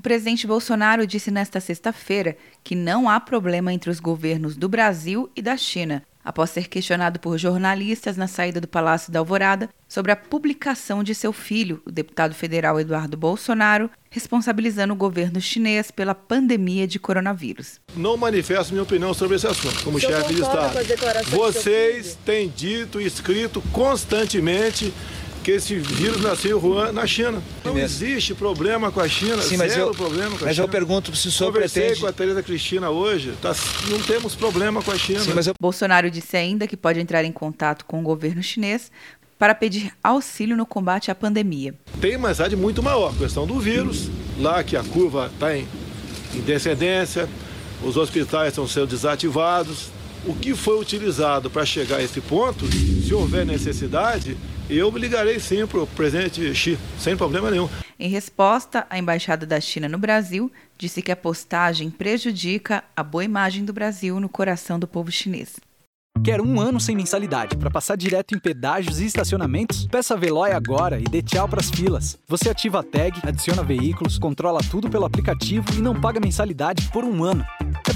O presidente Bolsonaro disse nesta sexta-feira que não há problema entre os governos do Brasil e da China, após ser questionado por jornalistas na saída do Palácio da Alvorada sobre a publicação de seu filho, o deputado federal Eduardo Bolsonaro, responsabilizando o governo chinês pela pandemia de coronavírus. Não manifesto minha opinião sobre esse assunto, como chefe de Estado. Vocês têm dito e escrito constantemente que esse vírus nasceu em Wuhan, na China. Não existe problema com a China, Sim, mas eu, problema com a mas China. eu pergunto se o senhor Conversei pretende... com a Tereza Cristina hoje, tá, não temos problema com a China. Sim, mas eu... Bolsonaro disse ainda que pode entrar em contato com o governo chinês para pedir auxílio no combate à pandemia. Tem uma idade muito maior, a questão do vírus, lá que a curva está em, em descendência, os hospitais estão sendo desativados. O que foi utilizado para chegar a esse ponto, se houver necessidade, eu me ligarei sim para o presidente Xi, sem problema nenhum. Em resposta, a Embaixada da China no Brasil disse que a postagem prejudica a boa imagem do Brasil no coração do povo chinês. Quer um ano sem mensalidade para passar direto em pedágios e estacionamentos? Peça a Veloy agora e dê tchau para as filas. Você ativa a tag, adiciona veículos, controla tudo pelo aplicativo e não paga mensalidade por um ano.